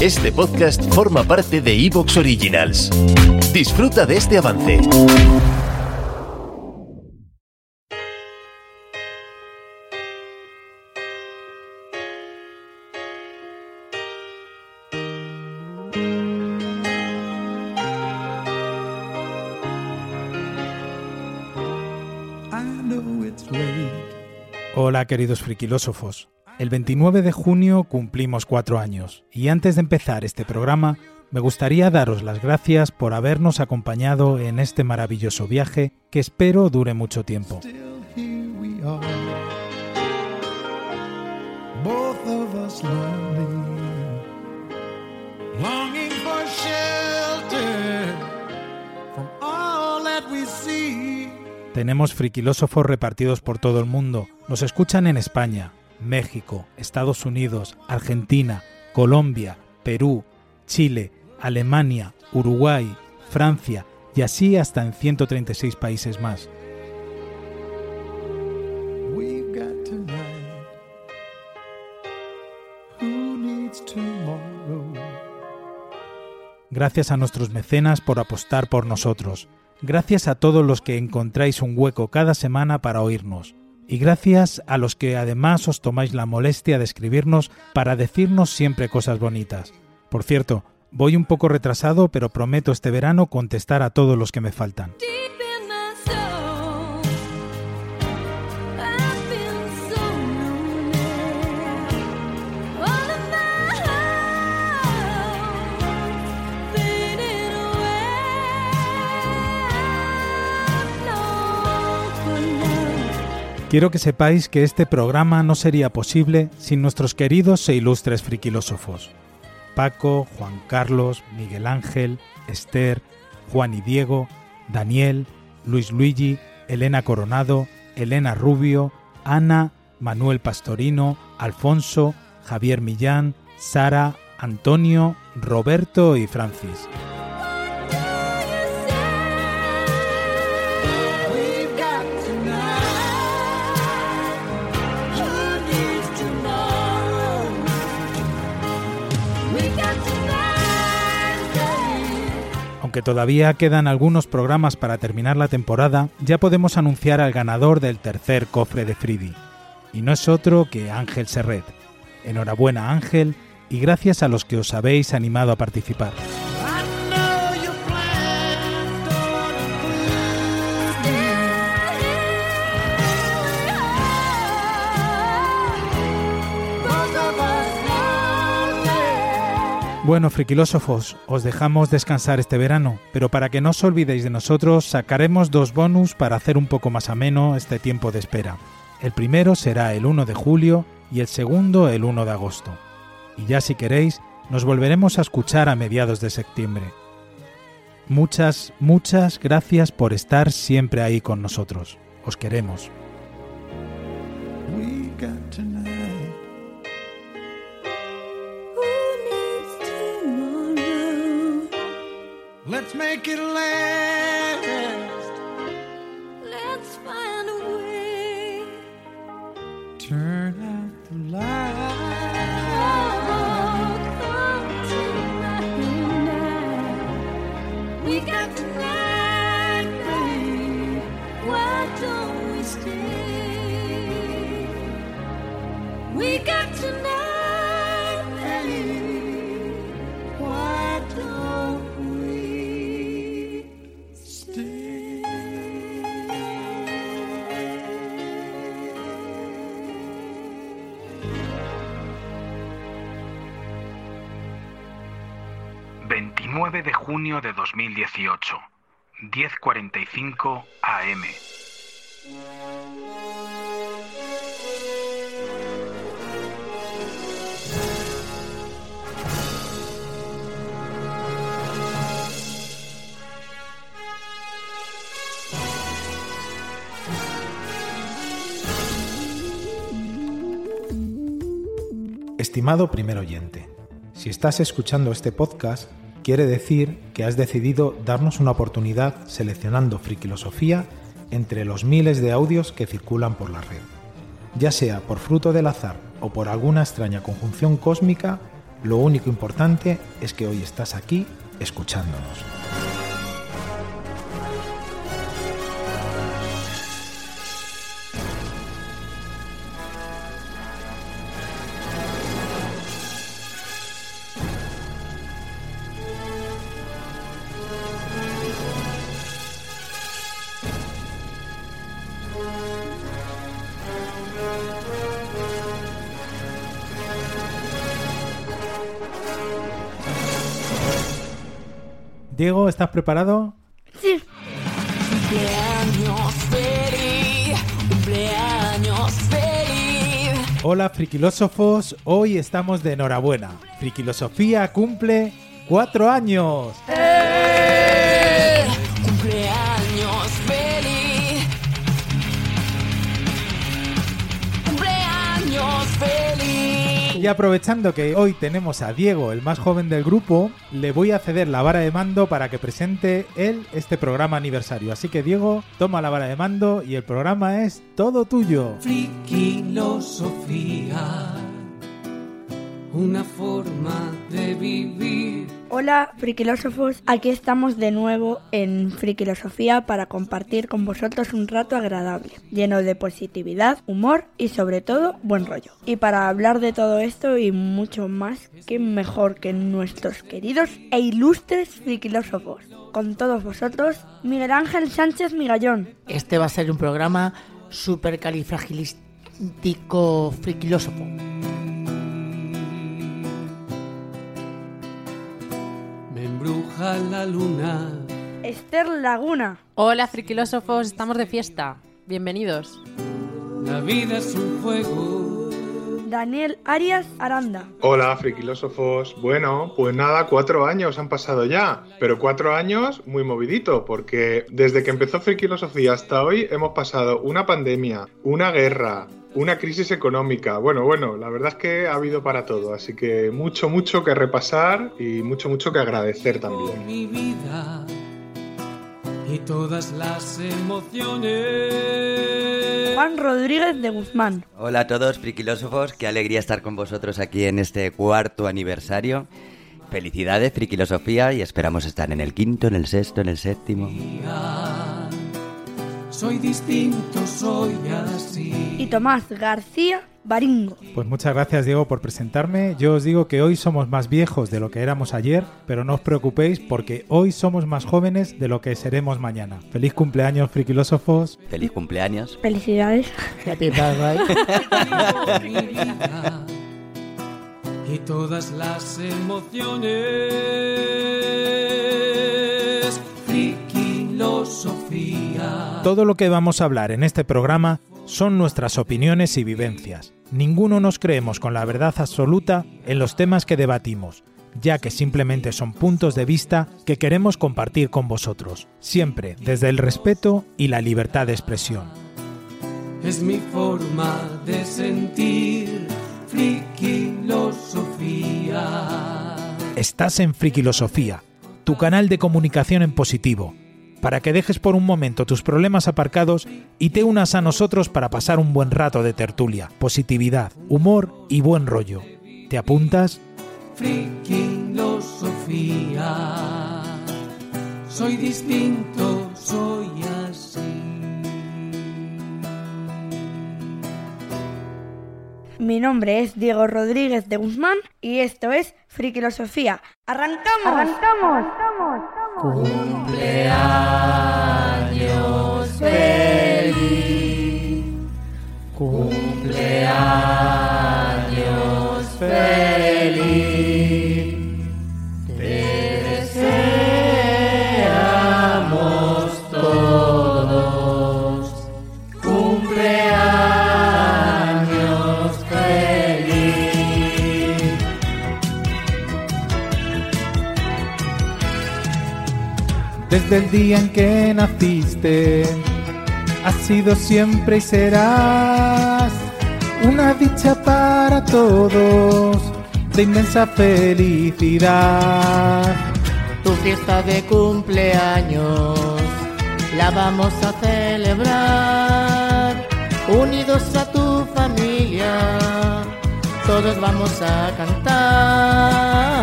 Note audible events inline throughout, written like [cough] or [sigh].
Este podcast forma parte de Evox Originals. Disfruta de este avance. Hola queridos friquilósofos. El 29 de junio cumplimos cuatro años y antes de empezar este programa me gustaría daros las gracias por habernos acompañado en este maravilloso viaje que espero dure mucho tiempo. Tenemos friquilósofos repartidos por todo el mundo. Nos escuchan en España, México, Estados Unidos, Argentina, Colombia, Perú, Chile, Alemania, Uruguay, Francia y así hasta en 136 países más. Gracias a nuestros mecenas por apostar por nosotros. Gracias a todos los que encontráis un hueco cada semana para oírnos y gracias a los que además os tomáis la molestia de escribirnos para decirnos siempre cosas bonitas. Por cierto, voy un poco retrasado, pero prometo este verano contestar a todos los que me faltan. Quiero que sepáis que este programa no sería posible sin nuestros queridos e ilustres friquilósofos. Paco, Juan Carlos, Miguel Ángel, Esther, Juan y Diego, Daniel, Luis Luigi, Elena Coronado, Elena Rubio, Ana, Manuel Pastorino, Alfonso, Javier Millán, Sara, Antonio, Roberto y Francis. Aunque todavía quedan algunos programas para terminar la temporada, ya podemos anunciar al ganador del tercer cofre de Freedy. Y no es otro que Ángel Serret. Enhorabuena Ángel y gracias a los que os habéis animado a participar. Bueno, friquilósofos, os dejamos descansar este verano, pero para que no os olvidéis de nosotros, sacaremos dos bonus para hacer un poco más ameno este tiempo de espera. El primero será el 1 de julio y el segundo el 1 de agosto. Y ya si queréis, nos volveremos a escuchar a mediados de septiembre. Muchas, muchas gracias por estar siempre ahí con nosotros. Os queremos. Let's make it last. Let's find a way. Turn out the light. Oh, come tonight. We got tonight, babe. Why don't we stay? We got tonight, junio de 2018, 10.45 AM. Estimado primer oyente, si estás escuchando este podcast, quiere decir que has decidido darnos una oportunidad seleccionando Frikilosofía entre los miles de audios que circulan por la red. Ya sea por fruto del azar o por alguna extraña conjunción cósmica, lo único importante es que hoy estás aquí escuchándonos. Diego, ¿estás preparado? Sí. Cumpleaños feliz, cumpleaños feliz. Hola frikilósofos, hoy estamos de enhorabuena. Frikilosofía cumple cuatro años. Cumpleaños Y aprovechando que hoy tenemos a Diego, el más joven del grupo, le voy a ceder la vara de mando para que presente él este programa aniversario. Así que Diego, toma la vara de mando y el programa es todo tuyo. Frikilosofía, una forma de vivir. Hola, frikilósofos. Aquí estamos de nuevo en Frikilosofía para compartir con vosotros un rato agradable, lleno de positividad, humor y sobre todo buen rollo. Y para hablar de todo esto y mucho más, qué mejor que nuestros queridos e ilustres frikilósofos. Con todos vosotros, Miguel Ángel Sánchez Migallón. Este va a ser un programa super califragilístico friquilósofo. Embruja la luna. Esther Laguna. Hola, friquilósofos, estamos de fiesta. Bienvenidos. La vida es un juego. Daniel Arias Aranda. Hola, friquilósofos. Bueno, pues nada, cuatro años han pasado ya, pero cuatro años muy movidito, porque desde que empezó Friquilosofía hasta hoy hemos pasado una pandemia, una guerra, una crisis económica. Bueno, bueno, la verdad es que ha habido para todo, así que mucho, mucho que repasar y mucho, mucho que agradecer también. Mi vida y todas las emociones. Juan Rodríguez de Guzmán. Hola a todos, friquilósofos, qué alegría estar con vosotros aquí en este cuarto aniversario. Felicidades, friquilosofía, y esperamos estar en el quinto, en el sexto, en el séptimo. Soy distinto, soy así. Y Tomás García Baringo. Pues muchas gracias Diego por presentarme. Yo os digo que hoy somos más viejos de lo que éramos ayer, pero no os preocupéis porque hoy somos más jóvenes de lo que seremos mañana. Feliz cumpleaños, friquilósofos. Feliz cumpleaños. Felicidades. [laughs] Happy birthday. Y todas las emociones. Todo lo que vamos a hablar en este programa son nuestras opiniones y vivencias. Ninguno nos creemos con la verdad absoluta en los temas que debatimos, ya que simplemente son puntos de vista que queremos compartir con vosotros, siempre desde el respeto y la libertad de expresión. Es mi forma de sentir. Frikilosofía. Estás en Frikilosofía, tu canal de comunicación en positivo, para que dejes por un momento tus problemas aparcados y te unas a nosotros para pasar un buen rato de tertulia, positividad, humor y buen rollo. ¿Te apuntas? Frikilosofía. Soy distinto, soy así. Mi nombre es Diego Rodríguez de Guzmán y esto es Frikilosofía. ¡Arrancamos! ¡Arrancamos! Cumpleaños Desde el día en que naciste, has sido siempre y serás una dicha para todos, de inmensa felicidad. Tu fiesta de cumpleaños la vamos a celebrar, unidos a tu familia, todos vamos a cantar.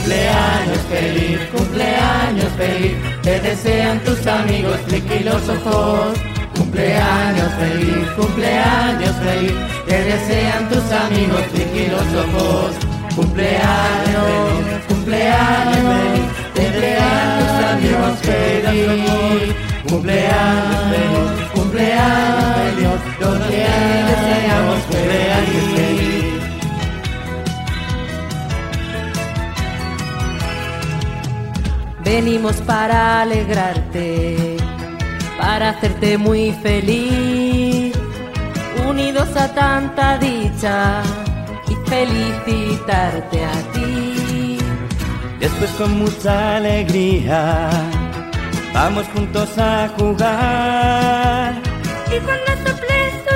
Cumpleaños feliz, cumpleaños feliz, te desean tus amigos filósofos. Cumpleaños feliz, cumpleaños feliz, te desean tus amigos filósofos. Cumpleaños, cumpleaños feliz, te desean tus amigos. Cumpleaños feliz, cumpleaños Venimos para alegrarte, para hacerte muy feliz, unidos a tanta dicha y felicitarte a ti. Después con mucha alegría vamos juntos a jugar. Y cuando soples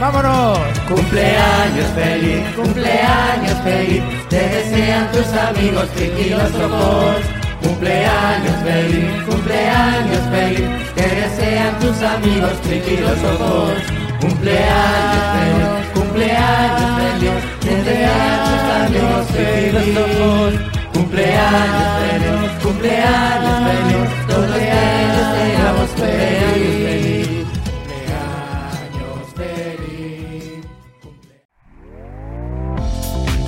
¡Vámonos! Cumpleaños feliz, cumpleaños feliz, te desean tus amigos filósofos. Cumpleaños feliz, cumpleaños feliz, te desean tus amigos filósofos. Cumpleaños feliz, cumpleaños feliz, te desean tus amigos filósofos. Cumpleaños feliz, cumpleaños feliz,